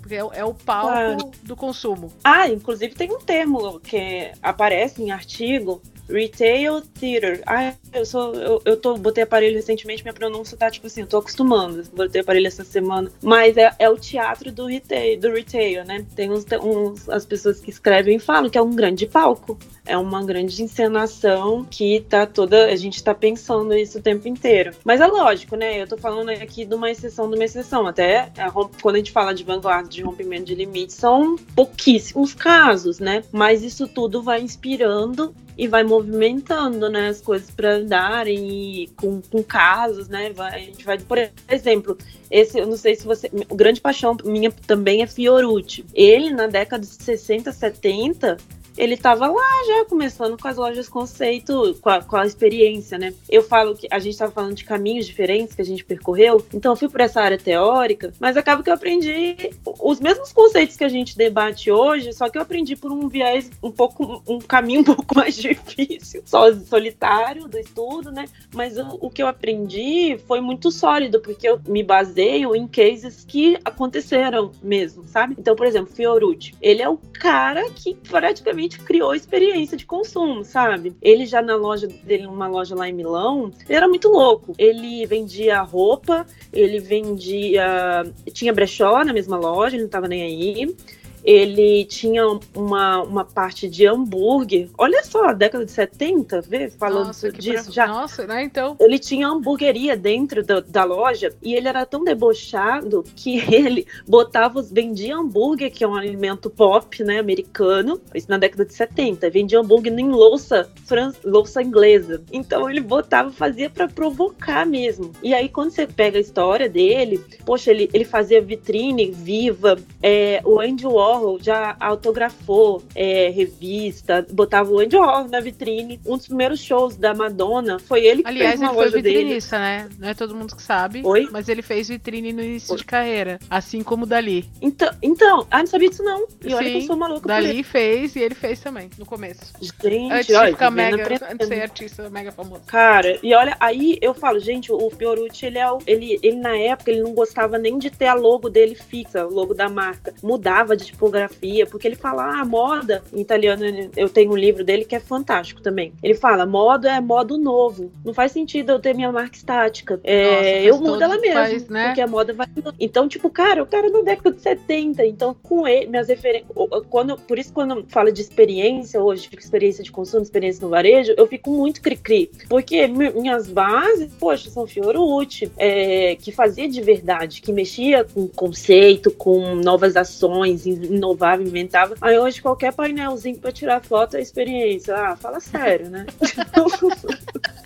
Porque é, é o palco do consumo. Ah, inclusive tem um termo que aparece em artigo Retail Theater. Ah, eu sou. Eu, eu tô, botei aparelho recentemente, minha pronúncia tá tipo assim, eu tô acostumando. Botei aparelho essa semana. Mas é, é o teatro do retail, do retail, né? Tem uns, uns. As pessoas que escrevem falam que é um grande palco. É uma grande encenação que tá toda. A gente tá pensando isso o tempo inteiro. Mas é lógico, né? Eu tô falando aqui de uma exceção de uma exceção. Até a, quando a gente fala de vanguarda, de rompimento de limites, são pouquíssimos casos, né? Mas isso tudo vai inspirando e vai movimentando, né, as coisas para andarem e com, com casos, né, vai, a gente vai, por exemplo, esse, eu não sei se você, o grande paixão minha também é Fiorucci. Ele, na década de 60, 70, ele estava lá já começando com as lojas conceito, com a, com a, experiência, né? Eu falo que a gente estava falando de caminhos diferentes que a gente percorreu, então eu fui por essa área teórica, mas acaba que eu aprendi os mesmos conceitos que a gente debate hoje, só que eu aprendi por um viés um pouco, um caminho um pouco mais difícil, solitário do estudo, né? Mas o, o que eu aprendi foi muito sólido, porque eu me baseio em cases que aconteceram mesmo, sabe? Então, por exemplo, Fiorucci, ele é o cara que praticamente criou experiência de consumo, sabe? Ele já na loja dele, numa loja lá em Milão, ele era muito louco. Ele vendia roupa, ele vendia. Tinha brechó na mesma loja, ele não tava nem aí ele tinha uma, uma parte de hambúrguer. Olha só, década de 70, vê, falando Nossa, disso pra... já. Nossa, né, então. Ele tinha hamburgueria dentro da, da, loja e ele era tão debochado que ele botava, vendia hambúrguer, que é um alimento pop, né, americano, isso na década de 70, vendia hambúrguer em louça, fran... louça inglesa. Então ele botava, fazia para provocar mesmo. E aí quando você pega a história dele, poxa, ele, ele fazia vitrine viva, é, o Andy Warhol Warhol já autografou é, revista, botava o Andy Warhol na vitrine. Um dos primeiros shows da Madonna foi ele que Aliás, fez uma ele foi vitrinista, dele. né? Não é todo mundo que sabe. Oi? Mas ele fez vitrine no início Oi? de carreira, assim como o Dali. Então, então, ah, não sabia disso não. E Sim, olha que eu sou maluca Dali fez e ele fez também, no começo. Gente, antes olha, de ficar mega, antes de ser artista mega famoso. Cara, e olha, aí eu falo, gente, o Fiorucci, ele é o, ele, ele na época, ele não gostava nem de ter a logo dele fixa, o logo da marca. Mudava de tipografia, porque ele fala, ah, moda, em italiano, eu tenho um livro dele que é fantástico também. Ele fala, moda é modo novo. Não faz sentido eu ter minha marca estática. É, Nossa, eu mudo ela mesmo, faz, né? porque a moda vai Então, tipo, cara, o cara na década de 70, então com ele, minhas referências, quando, por isso quando fala de experiência hoje, de experiência de consumo, experiência no varejo, eu fico muito cri-cri, porque minhas bases, poxa, são Fiorucci, é, que fazia de verdade, que mexia com conceito, com novas ações, inovar sabe? Inventava. Aí hoje qualquer painelzinho para tirar foto é experiência. Ah, fala sério, né?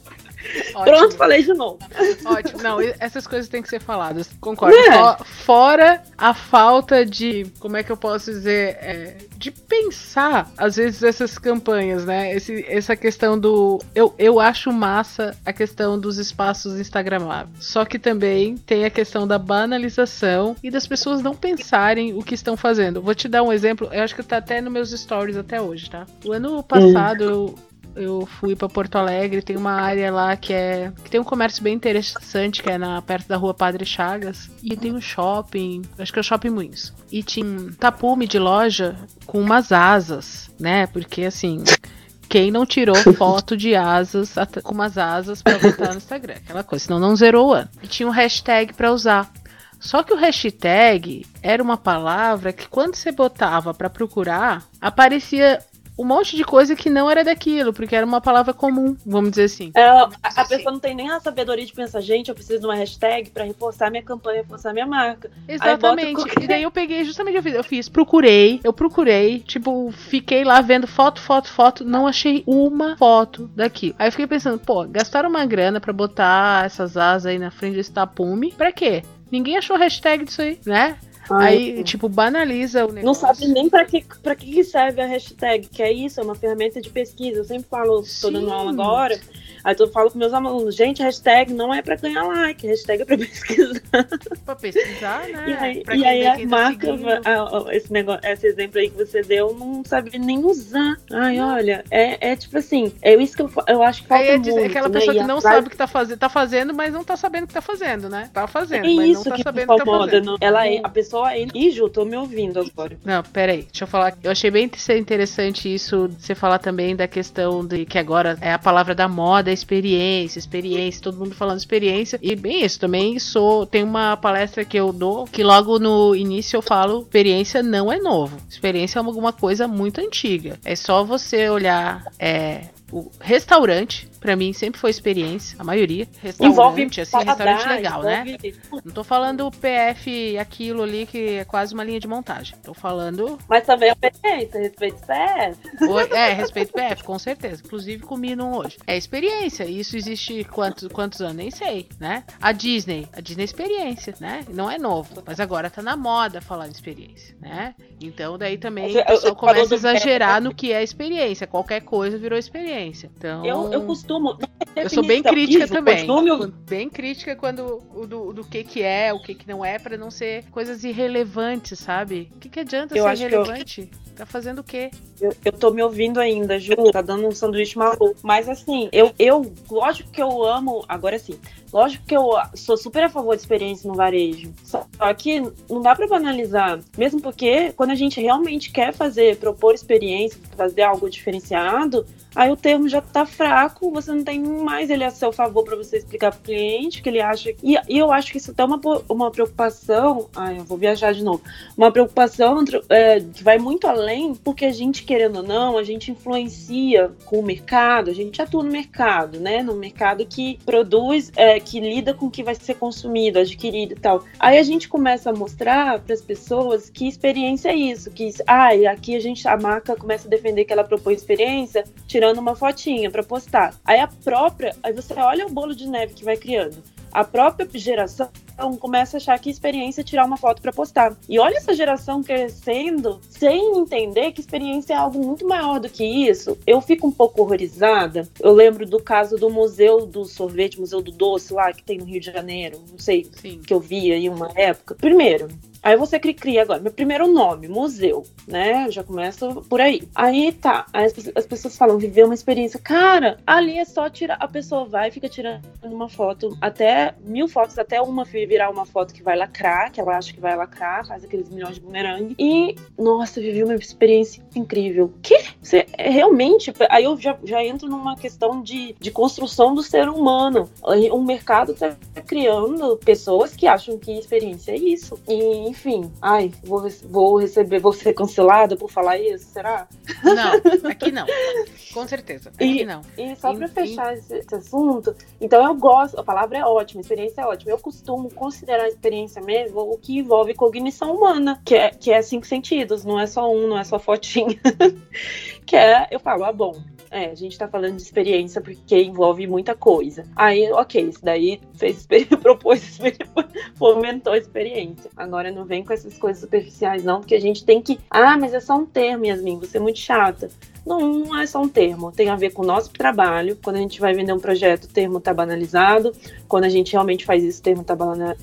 Ótimo. Pronto, falei de novo. Ótimo. Não, essas coisas têm que ser faladas. Concordo. É. Fora a falta de, como é que eu posso dizer, é, de pensar, às vezes, essas campanhas, né? Esse, essa questão do. Eu, eu acho massa a questão dos espaços instagramáveis. Só que também tem a questão da banalização e das pessoas não pensarem o que estão fazendo. Vou te dar um exemplo, eu acho que tá até nos meus stories até hoje, tá? O ano passado hum. eu eu fui para Porto Alegre, tem uma área lá que é que tem um comércio bem interessante, que é na perto da Rua Padre Chagas, e tem um shopping, acho que é o Shopping Moinhos. E tinha um tapume de loja com umas asas, né? Porque assim, quem não tirou foto de asas com umas asas para botar no Instagram, aquela coisa, senão não zerou o ano. E tinha um hashtag para usar. Só que o hashtag era uma palavra que quando você botava para procurar, aparecia um monte de coisa que não era daquilo, porque era uma palavra comum, vamos dizer assim. É, a, a pessoa não tem nem a sabedoria de pensar, gente, eu preciso de uma hashtag para reforçar minha campanha, reforçar minha marca. Exatamente. Qualquer... E daí eu peguei, justamente eu fiz, eu fiz, procurei, eu procurei, tipo, fiquei lá vendo foto, foto, foto, não achei uma foto daqui. Aí eu fiquei pensando, pô, gastaram uma grana para botar essas asas aí na frente desse tapume, pra quê? Ninguém achou hashtag disso aí, né? Aí, tipo, banaliza o negócio. Não sabe nem para que, pra que serve a hashtag, que é isso, é uma ferramenta de pesquisa. Eu sempre falo, tô dando aula agora, Aí eu falo com meus alunos, gente, hashtag não é para ganhar like, hashtag é para pesquisar. Para pesquisar, né? E aí, e aí a tá marca, a, esse, negócio, esse exemplo aí que você deu, não sabe nem usar. Ai, não. olha, é, é tipo assim, é isso que eu, eu acho que falta é, muito. É aquela né? pessoa que não sabe o que tá fazendo, tá fazendo, mas não tá sabendo o que tá fazendo, né? Tá fazendo, é mas não tá sabendo o que tá fazendo. Não, ela é, a pessoa é. Ih, Ju, tô me ouvindo agora. Não, peraí, deixa eu falar. Eu achei bem interessante isso, você falar também da questão de que agora é a palavra da moda, experiência, experiência, todo mundo falando experiência. E bem isso, também sou. Tem uma palestra que eu dou que logo no início eu falo: experiência não é novo. Experiência é alguma coisa muito antiga. É só você olhar é, o restaurante para mim sempre foi experiência, a maioria. Restaurante, envolve assim, paladar, restaurante legal, né? envolve... né? Não tô falando PF aquilo ali que é quase uma linha de montagem. Tô falando. Mas também é experiência, respeito PF. É, respeito PF, com certeza. Inclusive comi num hoje. É experiência. Isso existe quantos, quantos anos? Nem sei, né? A Disney. A Disney é experiência, né? Não é novo. Mas agora tá na moda falar de experiência, né? Então daí também o pessoal começa a exagerar no que é experiência. Qualquer coisa virou experiência. Então. Eu, eu costumo costumo. Eu sou bem crítica isso, também. Costumo... Bem crítica quando do, do que que é, o que que não é, para não ser coisas irrelevantes, sabe? O que, que adianta eu ser irrelevante? Eu... Tá fazendo o quê? Eu, eu tô me ouvindo ainda, Ju. Tá dando um sanduíche maluco. Mas assim, eu, eu, lógico que eu amo. Agora sim, lógico que eu sou super a favor de experiência no varejo. Só que não dá pra banalizar. Mesmo porque quando a gente realmente quer fazer, propor experiência, fazer algo diferenciado, aí o termo já tá fraco, você não tem mais ele a seu favor para você explicar pro cliente que ele acha. E, e eu acho que isso é uma, uma preocupação. Ai, eu vou viajar de novo. Uma preocupação é, que vai muito além, porque a gente, querendo ou não, a gente influencia com o mercado, a gente atua no mercado, né? No mercado que produz, é, que lida com o que vai ser consumido, adquirido e tal. Aí a gente começa a mostrar para as pessoas que experiência é isso, que ah, aqui a gente, a marca começa a defender que ela propõe experiência, tirando uma fotinha para postar. Aí a própria, aí você olha o bolo de neve que vai criando. A própria geração começa a achar que experiência é tirar uma foto para postar. E olha essa geração crescendo sem entender que experiência é algo muito maior do que isso. Eu fico um pouco horrorizada. Eu lembro do caso do Museu do Sorvete, Museu do Doce lá que tem no Rio de Janeiro, não sei, Sim. que eu vi aí uma época. Primeiro, Aí você cria agora, meu primeiro nome, museu, né? já começo por aí. Aí tá, aí as, as, pessoas falam, viver uma experiência. Cara, ali é só tirar, a pessoa vai e fica tirando uma foto, até mil fotos, até uma virar uma foto que vai lacrar, que ela acha que vai lacrar, faz aqueles milhões de bumerangue. E, nossa, vivi uma experiência incrível. Que? Você é realmente. Aí eu já, já entro numa questão de, de construção do ser humano. O mercado tá criando pessoas que acham que experiência é isso. E, enfim, ai, vou, vou receber, vou ser cancelada por falar isso, será? Não, aqui não. Com certeza. Aqui e, não. E só para fechar esse, esse, assunto, então eu gosto, a palavra é ótima, a experiência é ótima. Eu costumo considerar a experiência mesmo o que envolve cognição humana, que é, que é cinco sentidos, não é só um, não é só fotinha. que é, eu falo, ah, bom, é, a gente tá falando de experiência porque envolve muita coisa. Aí, ok, isso daí fez propôs, fomentou a experiência. Agora não vem com essas coisas superficiais, não, porque a gente tem que. Ah, mas é só um termo, Yasmin, você é muito chata. Não, não é só um termo, tem a ver com o nosso trabalho. Quando a gente vai vender um projeto, o termo está banalizado. Quando a gente realmente faz isso, o termo tá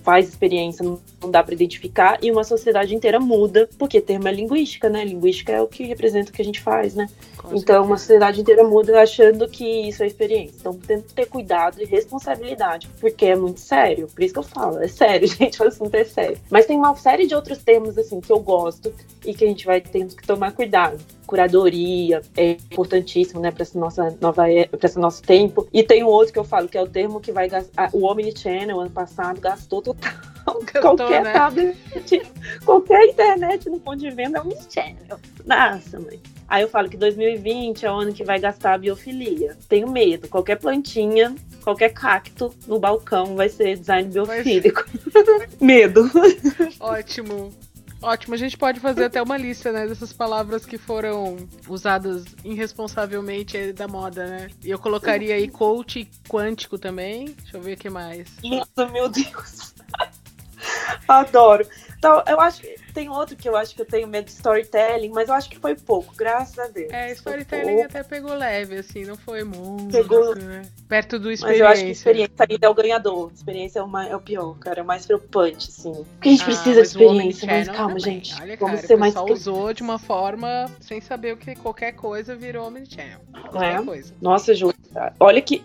faz experiência, não, não dá para identificar. E uma sociedade inteira muda, porque termo é linguística, né? Linguística é o que representa o que a gente faz, né? Com então, uma sociedade inteira muda achando que isso é experiência. Então, tem que ter cuidado e responsabilidade, porque é muito sério. Por isso que eu falo, é sério, gente, o assunto é sério. Mas tem uma série de outros termos, assim, que eu gosto e que a gente vai tendo que tomar cuidado curadoria é importantíssimo, né, para essa nossa nova para esse nosso tempo. E tem um outro que eu falo que é o termo que vai gastar o Omnichannel ano passado gastou total qualquer né? tablet, qualquer internet no ponto de venda é Omnichannel. Nossa, mãe. Aí eu falo que 2020 é o ano que vai gastar a biofilia. Tenho medo. Qualquer plantinha, qualquer cacto no balcão vai ser design biofílico. medo. Ótimo. Ótimo, a gente pode fazer até uma lista, né, dessas palavras que foram usadas irresponsavelmente da moda, né? E eu colocaria aí coach quântico também. Deixa eu ver o que mais. Nossa, meu Deus. Adoro. Então, eu acho que tem outro que eu acho que eu tenho medo de storytelling, mas eu acho que foi pouco, graças a Deus. É, storytelling até pegou leve, assim, não foi muito. Pegou. Né? Perto do experiência. Mas eu acho que a experiência ainda é o ganhador. A experiência é, uma, é o pior, cara. É o mais preocupante, assim. Porque a gente ah, precisa de experiência, mas calma, também. gente. Olha, Vamos cara, ser mais. Só usou de uma forma sem saber o que qualquer coisa virou Omnichannel. Qualquer é? coisa. Nossa, Ju, olha que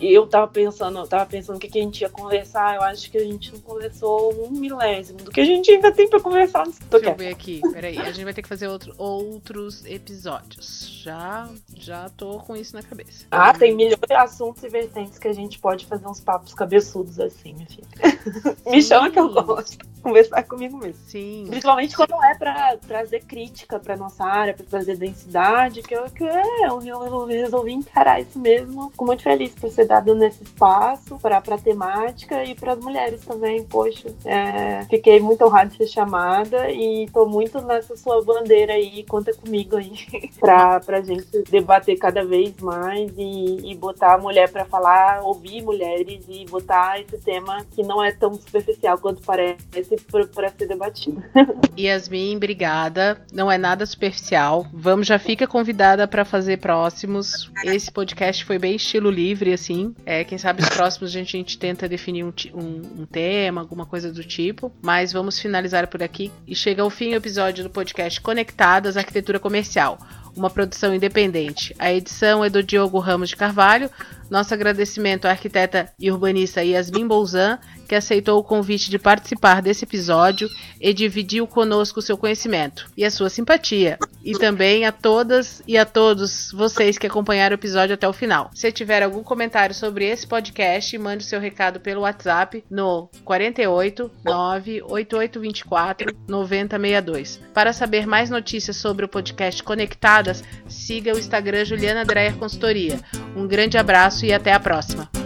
eu tava pensando, eu tava pensando o que, que a gente ia conversar. Eu acho que a gente não conversou um milésimo do que a gente ainda tem pra conversar. Deixa eu ver aqui, peraí. A gente vai ter que fazer outro, outros episódios. Já, já tô com isso na cabeça. Ah, tem milhões de assuntos e vertentes que a gente pode fazer uns papos cabeçudos assim, minha filha. Me chama que eu gosto. Conversar comigo mesmo. Sim. Principalmente quando é pra trazer crítica pra nossa área, pra trazer densidade, que eu, que é, eu, eu resolvi encarar isso mesmo. Fico muito feliz por ser dado nesse espaço pra, pra temática e pras mulheres também. Poxa, é, fiquei muito honrada de ser chamada e tô muito nessa sua bandeira aí. Conta comigo aí pra gente debater cada vez mais e, e botar a mulher pra falar, ouvir mulheres e botar esse tema que não é tão superficial quanto parece para ser debatido. Yasmin, obrigada. Não é nada superficial. Vamos, já fica convidada para fazer próximos. Esse podcast foi bem estilo livre, assim. É, quem sabe os próximos a gente, a gente tenta definir um, um, um tema, alguma coisa do tipo. Mas vamos finalizar por aqui e chega ao fim o episódio do podcast Conectadas Arquitetura Comercial uma produção independente. A edição é do Diogo Ramos de Carvalho. Nosso agradecimento à arquiteta e urbanista Yasmin Bolzan, que aceitou o convite de participar desse episódio e dividiu conosco seu conhecimento e a sua simpatia. E também a todas e a todos vocês que acompanharam o episódio até o final. Se tiver algum comentário sobre esse podcast, mande seu recado pelo WhatsApp no 48 98824 9062. Para saber mais notícias sobre o podcast Conectadas, siga o Instagram Juliana Dreyer Consultoria. Um grande abraço e até a próxima.